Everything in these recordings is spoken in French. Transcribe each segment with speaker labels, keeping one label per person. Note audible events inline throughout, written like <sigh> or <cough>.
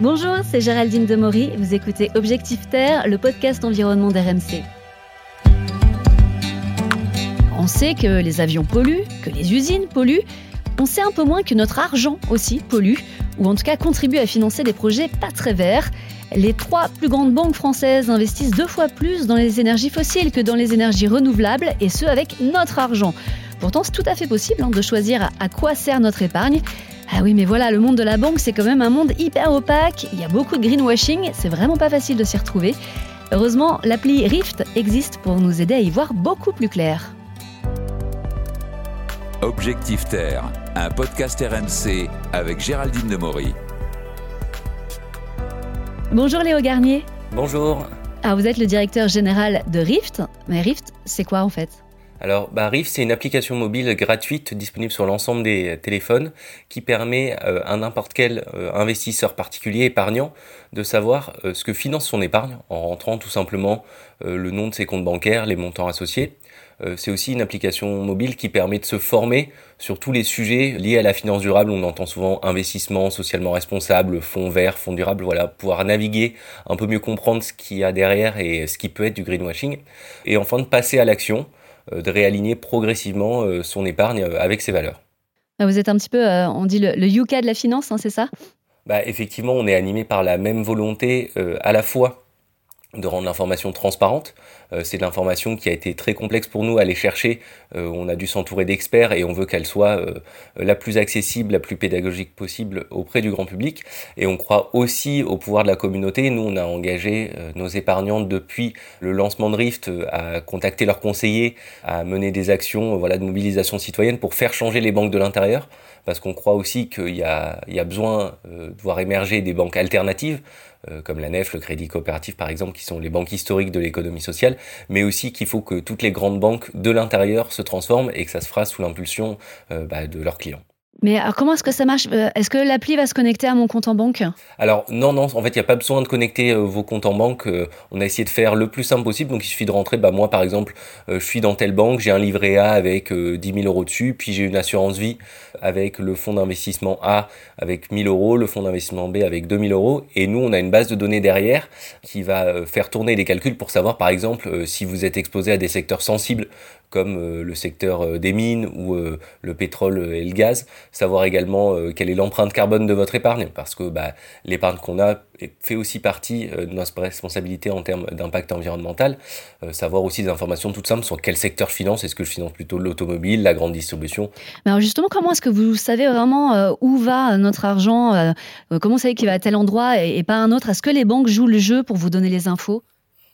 Speaker 1: Bonjour, c'est Géraldine Demory. Vous écoutez Objectif Terre, le podcast environnement d'RMC. On sait que les avions polluent, que les usines polluent. On sait un peu moins que notre argent aussi pollue, ou en tout cas contribue à financer des projets pas très verts. Les trois plus grandes banques françaises investissent deux fois plus dans les énergies fossiles que dans les énergies renouvelables, et ce avec notre argent. Pourtant, c'est tout à fait possible hein, de choisir à quoi sert notre épargne. Ah oui, mais voilà, le monde de la banque, c'est quand même un monde hyper opaque. Il y a beaucoup de greenwashing, c'est vraiment pas facile de s'y retrouver. Heureusement, l'appli Rift existe pour nous aider à y voir beaucoup plus clair.
Speaker 2: Objectif Terre, un podcast RMC avec Géraldine Demory.
Speaker 1: Bonjour Léo Garnier.
Speaker 3: Bonjour.
Speaker 1: Alors vous êtes le directeur général de Rift. Mais Rift, c'est quoi en fait?
Speaker 3: Alors, bah, Rift, c'est une application mobile gratuite disponible sur l'ensemble des téléphones qui permet euh, à n'importe quel euh, investisseur particulier épargnant de savoir euh, ce que finance son épargne en rentrant tout simplement le nom de ses comptes bancaires, les montants associés. c'est aussi une application mobile qui permet de se former sur tous les sujets liés à la finance durable. On entend souvent investissement socialement responsable, fonds verts, fonds durables, voilà, pouvoir naviguer, un peu mieux comprendre ce qu'il y a derrière et ce qui peut être du greenwashing. Et enfin de passer à l'action euh, de réaligner progressivement euh, son épargne euh, avec ses valeurs.
Speaker 1: Ah, vous êtes un petit peu, on dit le, le Yuka de la finance, hein, c'est ça?
Speaker 3: Bah, Effectivement, on est animé par la même volonté à la fois de rendre l'information transparente. Euh, c'est de l'information qui a été très complexe pour nous à aller chercher. Euh, on a dû s'entourer d'experts et on veut qu'elle soit euh, la plus accessible, la plus pédagogique possible auprès du grand public. Et on croit aussi au pouvoir de la communauté. Nous, on a engagé nos épargnants depuis le lancement de Rift à contacter leurs conseillers, à mener des actions voilà, de mobilisation citoyenne pour faire changer les banques de l'intérieur parce qu'on croit aussi qu'il y, y a, besoin de voir émerger des banques alternatives euh, comme la NEF, le Crédit Coopératif par exemple, qui sont les banques historiques de l'économie sociale, mais aussi qu'il faut que toutes les grandes banques de l'intérieur se transforment et que ça se fera sous l'impulsion euh, bah, de leurs clients.
Speaker 1: Mais alors comment est-ce que ça marche euh, Est-ce que l'appli va se connecter à mon compte en banque?
Speaker 3: Alors non, non, en fait, il n'y a pas besoin de connecter euh, vos comptes en banque. Euh, on a essayé de faire le plus simple possible. Donc il suffit de rentrer, bah, moi par exemple, je suis dans telle banque, j'ai un livret A avec 10 000 euros dessus, puis j'ai une assurance vie avec le fonds d'investissement A avec 1000 euros, le fonds d'investissement B avec 2000 euros. Et nous, on a une base de données derrière qui va faire tourner des calculs pour savoir par exemple si vous êtes exposé à des secteurs sensibles comme le secteur des mines ou le pétrole et le gaz savoir également euh, quelle est l'empreinte carbone de votre épargne, parce que bah, l'épargne qu'on a fait aussi partie euh, de notre responsabilité en termes d'impact environnemental, euh, savoir aussi des informations toutes simples sur quel secteur je finance, est-ce que je finance plutôt l'automobile, la grande distribution?
Speaker 1: Mais alors justement, comment est-ce que vous savez vraiment où va notre argent, comment vous savez qu'il va à tel endroit et, et pas un autre? Est-ce que les banques jouent le jeu pour vous donner les infos?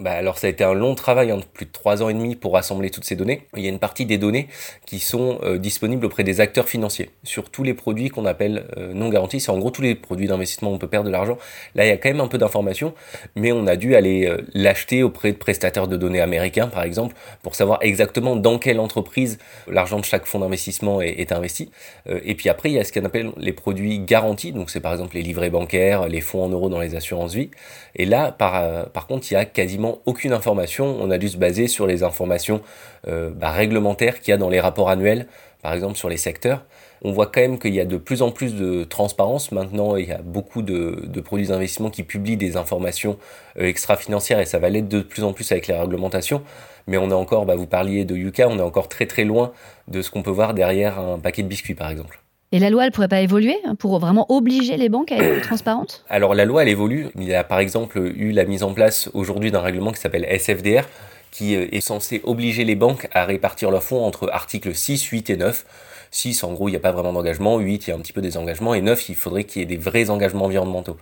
Speaker 3: Bah alors ça a été un long travail, en plus de trois ans et demi pour rassembler toutes ces données. Il y a une partie des données qui sont euh, disponibles auprès des acteurs financiers sur tous les produits qu'on appelle euh, non garantis. C'est en gros tous les produits d'investissement où on peut perdre de l'argent. Là, il y a quand même un peu d'informations, mais on a dû aller euh, l'acheter auprès de prestataires de données américains, par exemple, pour savoir exactement dans quelle entreprise l'argent de chaque fonds d'investissement est, est, investi. et puis après, il y a ce qu'on appelle les produits garantis. Donc c'est par exemple les livrets bancaires, les fonds en euros dans les assurances vie. Et là, par, par contre, il y a quasiment aucune information. On a dû se baser sur les informations euh, bah, réglementaires qu'il y a dans les rapports annuels, par exemple sur les secteurs. On voit quand même qu'il y a de plus en plus de transparence. Maintenant, il y a beaucoup de, produits d'investissement qui publient des informations euh, extra-financières et ça va l'être de plus en plus avec les réglementations. Mais on est encore, bah, vous parliez de Yuka, on est encore très très loin de ce qu'on peut voir derrière un paquet de biscuits par exemple.
Speaker 1: Et la loi, elle pourrait pas évoluer pour vraiment obliger les banques à être plus <coughs> transparentes?
Speaker 3: Alors la loi, elle évolue. Il y a par exemple eu la mise en place aujourd'hui d'un règlement qui s'appelle SFDR, qui euh, est censé obliger les banques à répartir leurs fonds entre articles 6, 8 et 9. 6, en gros, il n'y a pas vraiment d'engagement. 8, il y a un petit peu des engagements. Et 9, il faudrait qu'il y ait des vrais engagements environnementaux.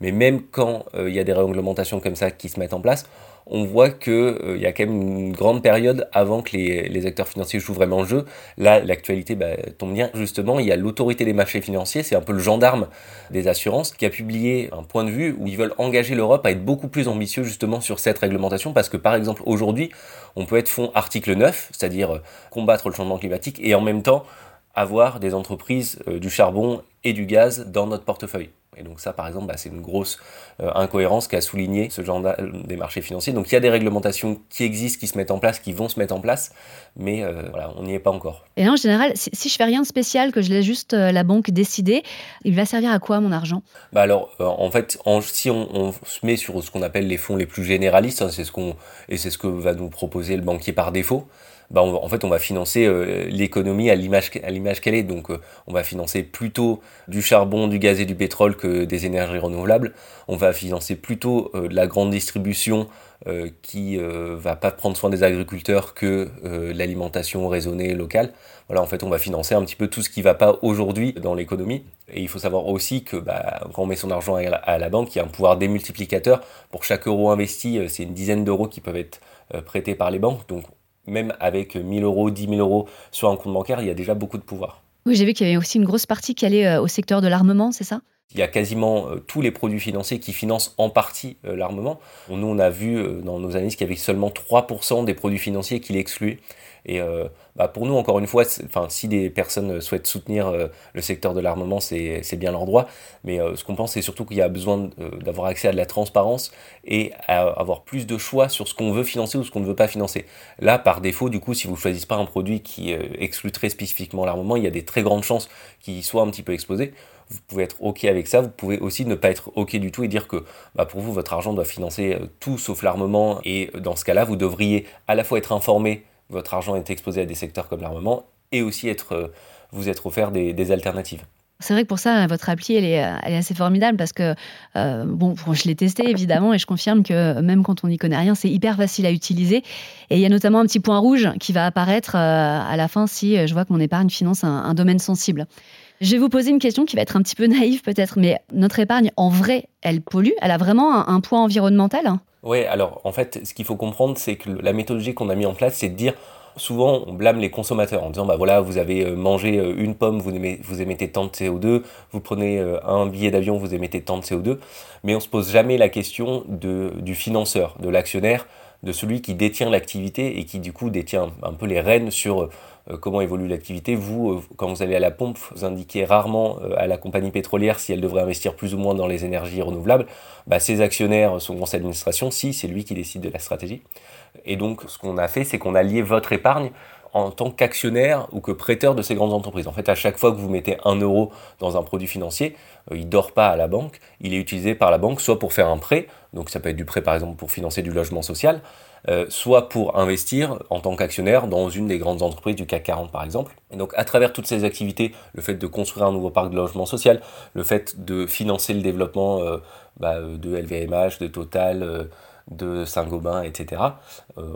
Speaker 3: Mais même quand euh, il y a des réglementations comme ça qui se mettent en place, on voit qu'il euh, y a quand même une grande période avant que les, acteurs financiers jouent vraiment le jeu. Là, l'actualité bah, tombe bien. Justement, il y a l'autorité des marchés financiers, c'est un peu le gendarme des assurances, qui a publié un point de vue où ils veulent engager l'Europe à être beaucoup plus ambitieux justement sur cette réglementation, parce que par exemple, aujourd'hui, on peut être fonds article 9, c'est-à-dire euh, combattre le changement climatique, et en même temps avoir des entreprises du charbon et du gaz dans notre portefeuille. Et donc ça, par exemple, bah, c'est une grosse euh, incohérence qu'a souligné ce genre des marchés financiers. Donc il y a des réglementations qui existent, qui se mettent en place, qui vont se mettre en place, mais euh, voilà, on n'y est pas encore.
Speaker 1: Et là, en général, si, si, je fais rien de spécial, que je laisse juste euh, la banque décider, il va servir à quoi mon argent?
Speaker 3: Bah alors, en fait, si on, se met sur ce qu'on appelle les fonds les plus généralistes, hein, c'est ce qu'on et c'est ce que va nous proposer le banquier par défaut. Bah, en fait, on va financer euh, l'économie à l'image qu'elle est. Donc, euh, on va financer plutôt du charbon, du gaz et du pétrole que des énergies renouvelables. On va financer plutôt euh, la grande distribution qui va pas prendre soin des agriculteurs que l'alimentation raisonnée locale. Voilà, en fait, on va financer un petit peu tout ce qui va pas aujourd'hui dans l'économie. Et il faut savoir aussi que bah, quand on met son argent à la, banque, il y a un pouvoir démultiplicateur. Pour chaque euro investi, c'est une dizaine d'euros qui peuvent être prêtés par les banques. Donc même avec 1000 euros, 10 000 euros sur un compte bancaire, il y a déjà beaucoup de pouvoir.
Speaker 1: Oui, j'ai vu qu'il y avait aussi une grosse partie qui allait euh, au secteur de l'armement, c'est ça?
Speaker 3: Il y a quasiment euh, tous les produits financiers qui financent en partie euh, l'armement. Nous, on a vu dans nos analyses qu'il y avait seulement 3% des produits financiers qui l'excluaient. Et bah pour nous, encore une fois, enfin, si des personnes souhaitent soutenir euh, le secteur de l'armement, c'est bien leur droit. Mais euh, ce qu'on pense, c'est surtout qu'il y a besoin euh, d'avoir accès à de la transparence et à avoir plus de choix sur ce qu'on veut financer ou ce qu'on ne veut pas financer. Là, par défaut, du coup, si vous ne choisissez pas un produit qui exclut très spécifiquement l'armement, il y a des très grandes chances qu'il soit un petit peu exposé vous pouvez être OK avec ça. Vous pouvez aussi ne pas être OK du tout et dire que bah, pour vous, votre argent doit financer tout sauf l'armement. Et dans ce cas-là, vous devriez à la fois être informé votre argent est exposé à des secteurs comme l'armement et aussi être, euh, vous être offert des, alternatives.
Speaker 1: C'est vrai que pour ça, votre appli, elle est, assez formidable parce que, euh, bon, je l'ai testé évidemment et je confirme que même quand on n'y connaît rien, c'est hyper facile à utiliser. Et il y a notamment un petit point rouge qui va apparaître euh, à la fin si je vois que mon épargne finance un, domaine sensible. Je vais vous poser une question qui va être un petit peu naïve peut-être, mais notre épargne, en vrai, elle pollue? Elle a vraiment un, poids environnemental?
Speaker 3: Oui, alors en fait, ce qu'il faut comprendre, c'est que la méthodologie qu'on a mis en place, c'est de dire souvent on blâme les consommateurs en disant bah voilà vous avez euh, mangé euh, une pomme vous, émettez tant de CO2 vous prenez euh, un billet d'avion vous émettez tant de CO2 mais on se pose jamais la question du financeur de l'actionnaire de celui qui détient l'activité et qui du coup détient un peu les rênes sur comment évolue l'activité. Vous, euh, quand vous allez à la pompe, vous indiquez rarement euh, à la compagnie pétrolière si elle devrait investir plus ou moins dans les énergies renouvelables. Bah, ses actionnaires, son conseil d'administration, si, c'est lui qui décide de la stratégie. Et donc, ce qu'on a fait, c'est qu'on a lié votre épargne en tant qu'actionnaire ou que prêteur de ces grandes entreprises. En fait, à chaque fois que vous mettez un euro dans un produit financier, il ne dort pas à la banque, il est utilisé par la banque soit pour faire un prêt, donc ça peut être du prêt par exemple pour financer du logement social, euh, soit pour investir en tant qu'actionnaire dans une des grandes entreprises du CAC 40 par exemple. Et donc à travers toutes ces activités, le fait de construire un nouveau parc de logement social, le fait de financer le développement euh, bah, de LVMH, de Total, euh, de Saint-Gobain, etc.,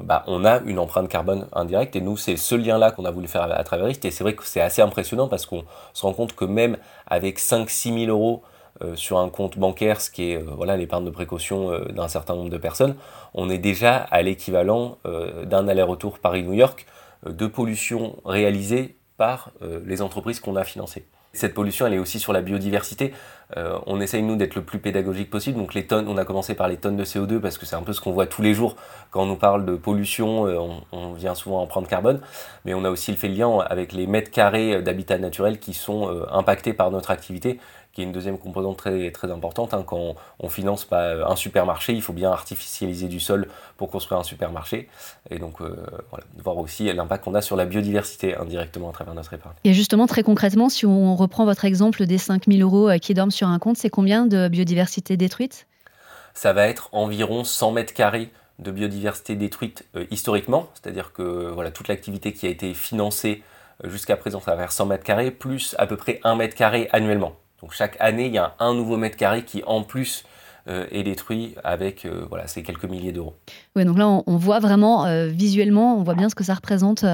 Speaker 3: bah, on a une empreinte carbone indirecte et nous c'est ce lien-là qu'on a voulu faire à, travers RIST et c'est vrai que c'est assez impressionnant parce qu'on se rend compte que même avec 5-6 000 euros euh, sur un compte bancaire, ce qui est euh, l'épargne de précaution euh, d'un certain nombre de personnes, on est déjà à l'équivalent d'un aller-retour Paris-New York de pollution réalisée par les entreprises qu'on a financées. Cette pollution, elle est aussi sur la biodiversité. on essaye, nous, d'être le plus pédagogique possible. Donc, les tonnes, on a commencé par les tonnes de CO2 parce que c'est un peu ce qu'on voit tous les jours quand on nous parle de pollution. on, on, vient souvent en prendre carbone. Mais on a aussi le fait lien avec les mètres carrés d'habitat naturel qui sont impactés par notre activité qui est une deuxième composante très, très importante. Hein. Quand on, finance un supermarché, il faut bien artificialiser du sol pour construire un supermarché. Et donc, euh, voilà, voir aussi l'impact qu'on a sur la biodiversité indirectement à travers notre épargne.
Speaker 1: Et justement, très concrètement, si on reprend votre exemple des 5000 euros euh, qui dorment sur un compte, c'est combien de biodiversité détruite?
Speaker 3: Ça va être environ 100 mètres carrés de biodiversité détruite euh, historiquement, c'est-à-dire que voilà, toute l'activité qui a été financée jusqu'à présent, va faire 100 mètres carrés, plus à peu près 1 mètre carré annuellement. Donc chaque année, il y a un nouveau mètre carré qui en plus euh, est détruit avec euh, voilà, ces quelques milliers d'euros.
Speaker 1: Oui, donc là, on, voit vraiment euh, visuellement, on voit bien ce que ça représente,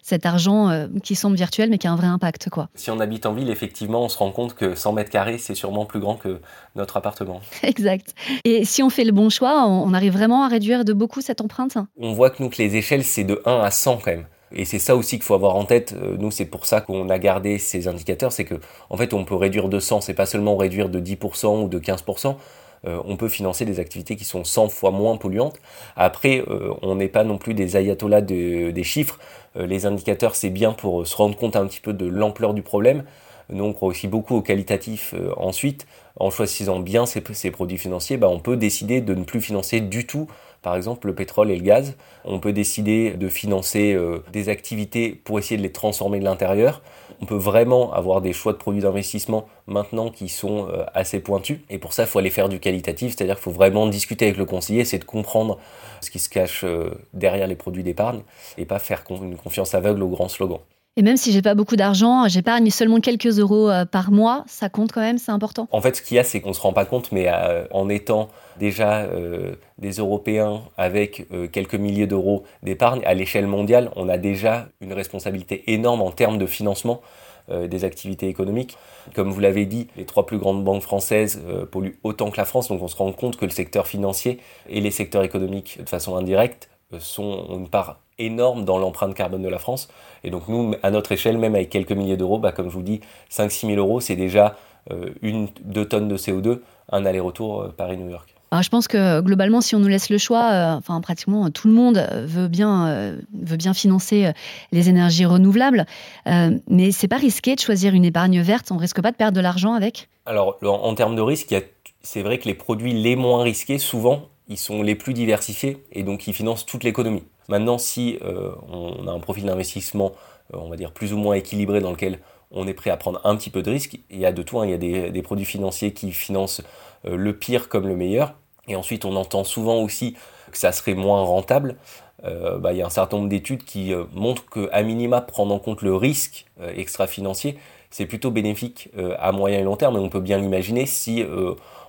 Speaker 1: cet argent qui semble virtuel mais qui a un vrai impact. Quoi.
Speaker 3: Si on habite en ville, effectivement, on se rend compte que 100 mètres carrés, c'est sûrement plus grand que notre appartement. <laughs>
Speaker 1: Exact. Et si on fait le bon choix, on, arrive vraiment à réduire de beaucoup cette empreinte?
Speaker 3: On voit que nous, que les échelles, c'est de 1 à 100 quand même. Et c'est ça aussi qu'il faut avoir en tête. Euh, nous, c'est pour ça qu'on a gardé ces indicateurs. C'est que, en fait, on peut réduire de 100. C'est pas seulement réduire de 10% ou de 15%. on peut financer des activités qui sont 100 fois moins polluantes. Après, on n'est pas non plus des ayatollahs des chiffres. les indicateurs, c'est bien pour se rendre compte un petit peu de l'ampleur du problème. Nous, on croit aussi beaucoup au qualitatif ensuite. En choisissant bien ces, produits financiers, bah, on peut décider de ne plus financer du tout par exemple le pétrole et le gaz. On peut décider de financer euh, des activités pour essayer de les transformer de l'intérieur. On peut vraiment avoir des choix de produits d'investissement maintenant qui sont euh, assez pointus. Et pour ça, il faut aller faire du qualitatif, c'est-à-dire qu'il faut vraiment discuter avec le conseiller, essayer de comprendre ce qui se cache euh, derrière les produits d'épargne et pas faire une confiance aveugle aux grands slogans.
Speaker 1: Et même si j'ai pas beaucoup d'argent, j'épargne seulement quelques euros euh, par mois, ça compte quand même, c'est important.
Speaker 3: En fait, ce qu'il y a, c'est qu'on se rend pas compte, mais euh, en étant déjà euh, des Européens avec quelques milliers d'euros d'épargne à l'échelle mondiale, on a déjà une responsabilité énorme en termes de financement des activités économiques. Comme vous l'avez dit, les trois plus grandes banques françaises polluent autant que la France, donc on se rend compte que le secteur financier et les secteurs économiques, de façon indirecte, sont une part énorme dans l'empreinte carbone de la France. Et donc nous, à notre échelle, même avec quelques milliers d'euros, bah, comme je vous dis, 5-6 000 euros, c'est déjà euh, une, deux tonnes de CO2, un aller-retour euh, Paris-New York.
Speaker 1: je pense que globalement, si on nous laisse le choix, euh, enfin pratiquement tout le monde veut bien, veut bien financer les énergies renouvelables, mais c'est pas risqué de choisir une épargne verte. On risque pas de perdre de l'argent avec?
Speaker 3: Alors en, en termes de risque, c'est vrai que les produits les moins risqués, souvent, ils sont les plus diversifiés et donc ils financent toute l'économie. Maintenant, si euh, on a un profil d'investissement, euh, on va dire plus ou moins équilibré, dans lequel on est prêt à prendre un petit peu de risque, il y a de tout. Hein. Il y a des, produits financiers qui financent euh, le pire comme le meilleur. Et ensuite, on entend souvent aussi que ça serait moins rentable. Bah, il y a un certain nombre d'études qui montrent qu'à minima, prendre en compte le risque extra-financier, c'est plutôt bénéfique à moyen et long terme. Et on peut bien l'imaginer si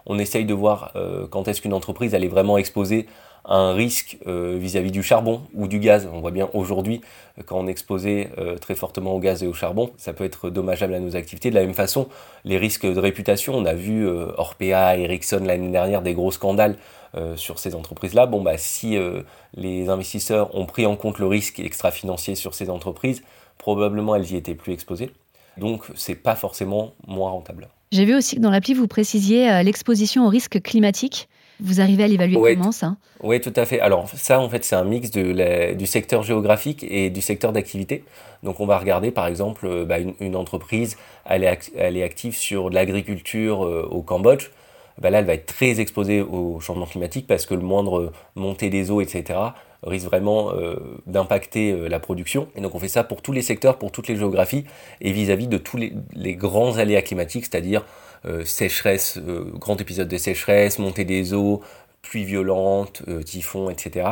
Speaker 3: on essaye de voir quand est-ce qu'une entreprise est vraiment exposée un risque euh, vis-à-vis du charbon ou du gaz. On voit bien aujourd'hui, euh, quand on est exposé euh, très fortement au gaz et au charbon, ça peut être dommageable à nos activités. De la même façon, les risques de réputation, on a vu Orpea, Ericsson l'année dernière, des gros scandales sur ces entreprises-là. Bon, bah, si les investisseurs ont pris en compte le risque extra-financier sur ces entreprises, probablement elles y étaient plus exposées. Donc, c'est pas forcément moins rentable.
Speaker 1: J'ai vu aussi que dans l'appli, vous précisiez l'exposition au risque climatique. Vous arrivez à l'évaluer comment ça?
Speaker 3: Oui, tout à fait. Alors ça, en fait, c'est un mix de du secteur géographique et du secteur d'activité. Donc on va regarder, par exemple, euh, bah, une, entreprise, elle est, elle est active sur l'agriculture euh, au Cambodge. Bah, là, elle va être très exposée au changement climatique parce que le moindre montée des eaux, etc., risque vraiment euh, d'impacter la production. Et donc on fait ça pour tous les secteurs, pour toutes les géographies et vis-à-vis de tous les, les grands aléas climatiques, c'est-à-dire euh, sécheresse, euh, grand épisode de sécheresse, montée des eaux, pluie violente, euh, typhon, etc.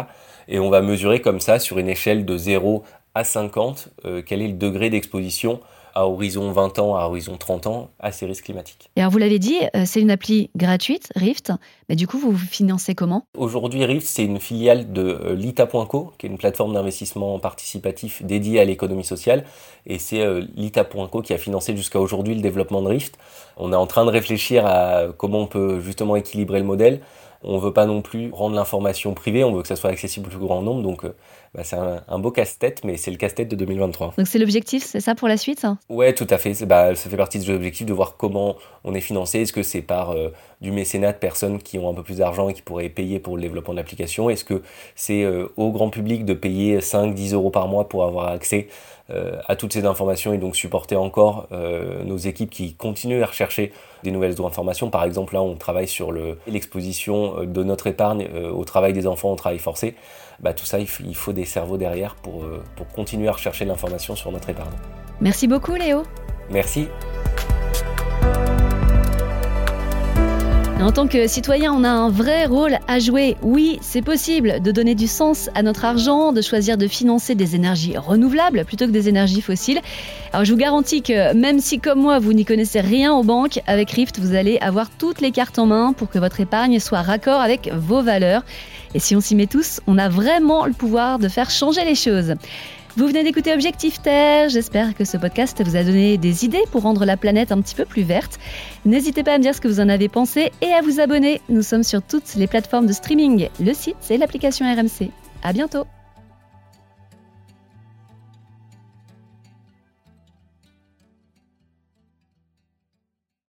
Speaker 3: Et on va mesurer comme ça sur une échelle de 0 à 50 quel est le degré d'exposition à horizon 20 ans, à horizon 30 ans, à ces risques climatiques.
Speaker 1: Et alors vous l'avez dit, euh, c'est une appli gratuite, Rift, mais du coup vous vous financez comment?
Speaker 3: Aujourd'hui Rift c'est une filiale de euh, lita.co, qui est une plateforme d'investissement participatif dédiée à l'économie sociale, et c'est euh, lita.co qui a financé jusqu'à aujourd'hui le développement de Rift. On est en train de réfléchir à comment on peut justement équilibrer le modèle. On ne veut pas non plus rendre l'information privée, on veut que ça soit accessible au plus grand nombre, donc bah, c'est un, beau casse-tête, mais c'est le casse-tête de 2023.
Speaker 1: Donc c'est l'objectif, c'est ça pour la suite?
Speaker 3: Ouais, tout à fait. Bah, ça fait partie de l'objectif de voir comment on est financé. Est-ce que c'est par euh, du mécénat de personnes qui ont un peu plus d'argent et qui pourraient payer pour le développement de l'application Est-ce que c'est euh, au grand public de payer 5-10 euros par mois pour avoir accès euh, à toutes ces informations et donc supporter encore nos équipes qui continuent à rechercher des nouvelles informations? Par exemple, là, on travaille sur l'exposition de notre épargne au travail des enfants au travail forcé. Bah, tout ça, il faut des cerveaux derrière pour, euh, pour continuer à rechercher l'information sur notre épargne.
Speaker 1: Merci beaucoup Léo.
Speaker 3: Merci.
Speaker 1: En tant que citoyen, on a un vrai rôle à jouer. Oui, c'est possible de donner du sens à notre argent, de choisir de financer des énergies renouvelables plutôt que des énergies fossiles. Alors je vous garantis que même si comme moi vous n'y connaissez rien aux banques, avec Rift vous allez avoir toutes les cartes en main pour que votre épargne soit raccord avec vos valeurs. Et si on s'y met tous, on a vraiment le pouvoir de faire changer les choses. Vous venez d'écouter Objectif Terre, j'espère que ce podcast vous a donné des idées pour rendre la planète un petit peu plus verte. N'hésitez pas à me dire ce que vous en avez pensé et à vous abonner. Nous sommes sur toutes les plateformes de streaming, le site et l'application RMC. À bientôt